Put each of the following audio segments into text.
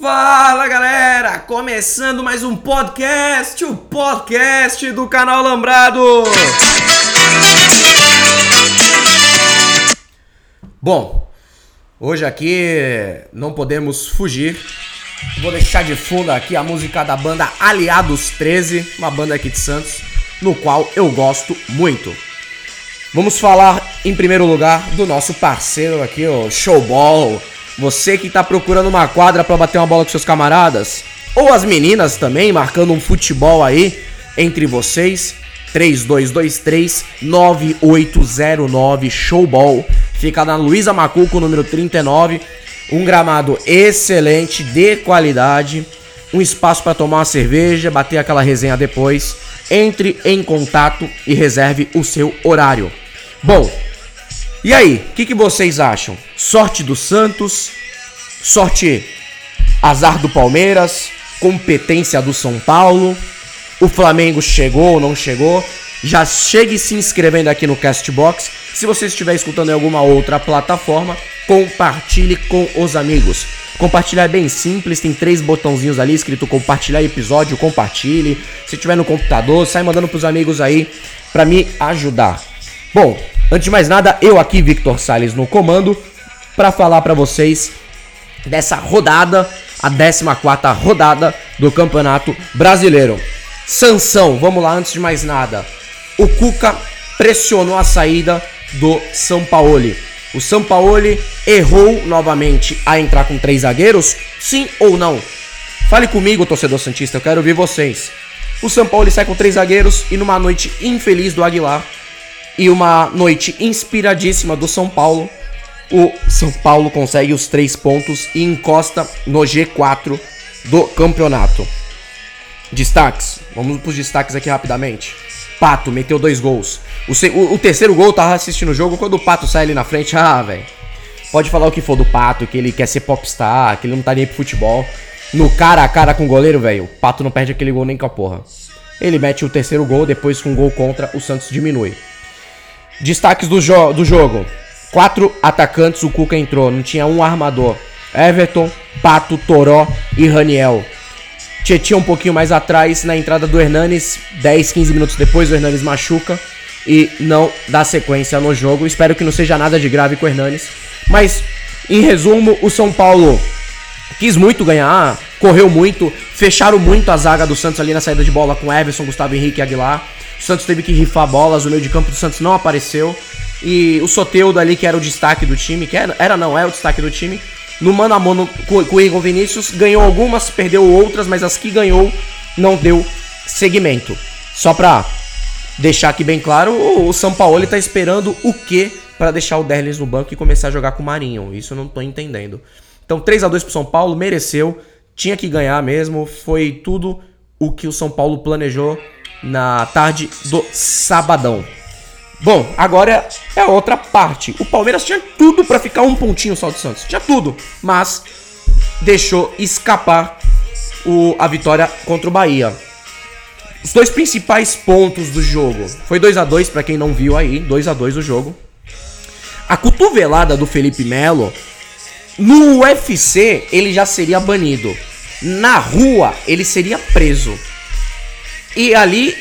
Fala galera, começando mais um podcast, o podcast do canal Lambrado. Bom, hoje aqui não podemos fugir. Vou deixar de fundo aqui a música da banda Aliados 13, uma banda aqui de Santos, no qual eu gosto muito. Vamos falar em primeiro lugar do nosso parceiro aqui, o Showball você que está procurando uma quadra para bater uma bola com seus camaradas, ou as meninas também marcando um futebol aí entre vocês, 3223 9809 Showball. Fica na Luísa Macuco, número 39. Um gramado excelente, de qualidade. Um espaço para tomar uma cerveja, bater aquela resenha depois. Entre em contato e reserve o seu horário. Bom, e aí, o que, que vocês acham? Sorte do Santos, sorte azar do Palmeiras, competência do São Paulo, o Flamengo chegou ou não chegou? Já chegue se inscrevendo aqui no Castbox. Se você estiver escutando em alguma outra plataforma, compartilhe com os amigos. Compartilhar é bem simples, tem três botãozinhos ali escrito compartilhar episódio, compartilhe. Se tiver no computador, sai mandando pros amigos aí para me ajudar. Bom, Antes de mais nada, eu aqui, Victor Sales, no comando, para falar para vocês dessa rodada, a 14 rodada do Campeonato Brasileiro. Sansão, vamos lá, antes de mais nada. O Cuca pressionou a saída do São Paulo. O São Paulo errou novamente a entrar com três zagueiros? Sim ou não? Fale comigo, torcedor Santista, eu quero ouvir vocês. O São Paulo sai com três zagueiros e numa noite infeliz do Aguilar, e uma noite inspiradíssima do São Paulo. O São Paulo consegue os três pontos e encosta no G4 do campeonato. Destaques, vamos para os destaques aqui rapidamente. Pato meteu dois gols. O, o, o, terceiro gol tava assistindo o jogo quando o Pato sai ali na frente. Ah, velho. Pode falar o que for do Pato, que ele quer ser popstar, que ele não tá nem pro futebol. No cara a cara com o goleiro, velho, o Pato não perde aquele gol nem com a porra. Ele mete o terceiro gol, depois com um gol contra, o Santos diminui. Destaques do, jo do jogo: quatro atacantes o Cuca entrou, não tinha um armador. Everton, Pato, Toró e Raniel. Tietchan um pouquinho mais atrás na entrada do Hernanes, 10, 15 minutos depois o Hernanes machuca e não dá sequência no jogo. Espero que não seja nada de grave com o Hernanes. Mas, em resumo, o São Paulo quis muito ganhar, correu muito, fecharam muito a zaga do Santos ali na saída de bola com Everson, Gustavo Henrique e Aguilar. O Santos teve que rifar bolas, o meio de campo do Santos não apareceu. E o Soteudo ali, que era o destaque do time, que era, era não, é o destaque do time, no mano a mano com, o Igor Vinícius, ganhou algumas, perdeu outras, mas as que ganhou não deu segmento. Só pra deixar aqui bem claro, o São Paulo está esperando o que para deixar o Derlis no banco e começar a jogar com o Marinho. Isso eu não tô entendendo. Então 3 a 2 pro São Paulo, mereceu, tinha que ganhar mesmo, foi tudo o que o São Paulo planejou na tarde do sabadão. Bom, agora é outra parte. O Palmeiras tinha tudo para ficar um pontinho só do Santos. Tinha tudo, mas deixou escapar o, a vitória contra o Bahia. Os dois principais pontos do jogo. Foi 2 a 2 para quem não viu aí, 2 a 2 o jogo. A cotovelada do Felipe Melo no UFC ele já seria banido. Na rua ele seria preso. E ali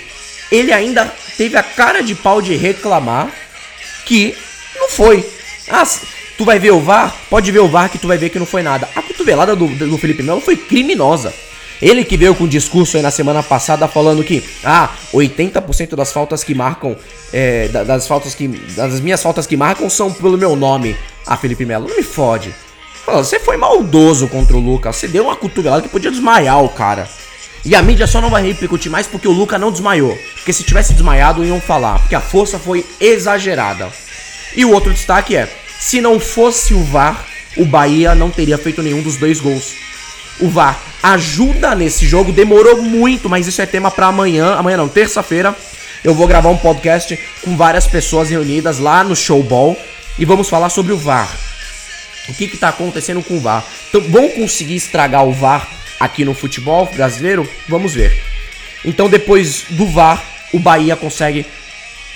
ele ainda teve a cara de pau de reclamar que não foi. Ah, tu vai ver o VAR? Pode ver o VAR que tu vai ver que não foi nada. A cotovelada do, do Felipe Melo foi criminosa. Ele que veio com um discurso aí na semana passada falando que ah, 80% das faltas que marcam, é, das faltas que. das minhas faltas que marcam são pelo meu nome. Ah, Felipe Melo, não me fode. Você foi maldoso contra o Lucas. Você deu uma cotovelada que podia desmaiar o cara. E a mídia só não vai repercutir mais porque o Luca não desmaiou. Porque se tivesse desmaiado, iam falar. Porque a força foi exagerada. E o outro destaque é: se não fosse o VAR, o Bahia não teria feito nenhum dos dois gols. O VAR ajuda nesse jogo, demorou muito, mas isso é tema para amanhã. Amanhã não, terça-feira. Eu vou gravar um podcast com várias pessoas reunidas lá no Showball e vamos falar sobre o VAR. O que está acontecendo com o VAR? Então, vão conseguir estragar o VAR aqui no futebol brasileiro? Vamos ver. Então, depois do VAR, o Bahia consegue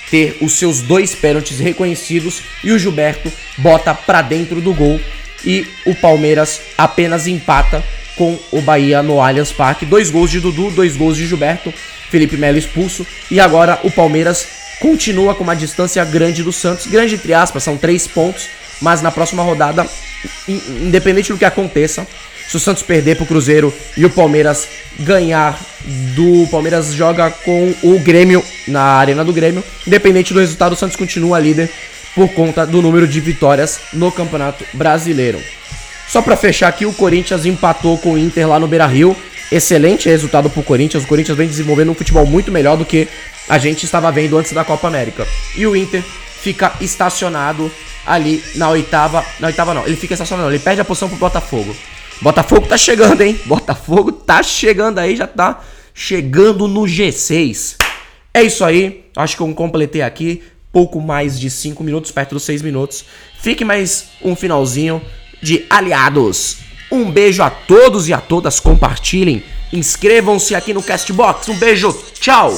ter os seus dois pênaltis reconhecidos e o Gilberto bota para dentro do gol e o Palmeiras apenas empata com o Bahia no Allianz Parque. Dois gols de Dudu, dois gols de Gilberto, Felipe Melo expulso. E agora o Palmeiras continua com uma distância grande do Santos. Grande entre aspas, são três pontos. Mas na próxima rodada, independente do que aconteça, se o Santos perder pro Cruzeiro e o Palmeiras ganhar do Palmeiras joga com o Grêmio na Arena do Grêmio, independente do resultado, o Santos continua líder por conta do número de vitórias no Campeonato Brasileiro. Só para fechar aqui, o Corinthians empatou com o Inter lá no Beira-Rio. Excelente resultado pro Corinthians. O Corinthians vem desenvolvendo um futebol muito melhor do que a gente estava vendo antes da Copa América. E o Inter fica estacionado ali na oitava. Na oitava não, ele fica estacionado, ele perde a posição pro Botafogo. Botafogo tá chegando, hein? Botafogo tá chegando aí, já tá chegando no G6. É isso aí, acho que eu completei aqui pouco mais de 5 minutos, perto dos 6 minutos. Fique mais um finalzinho de aliados. Um beijo a todos e a todas, compartilhem, inscrevam-se aqui no Castbox. Um beijo, tchau!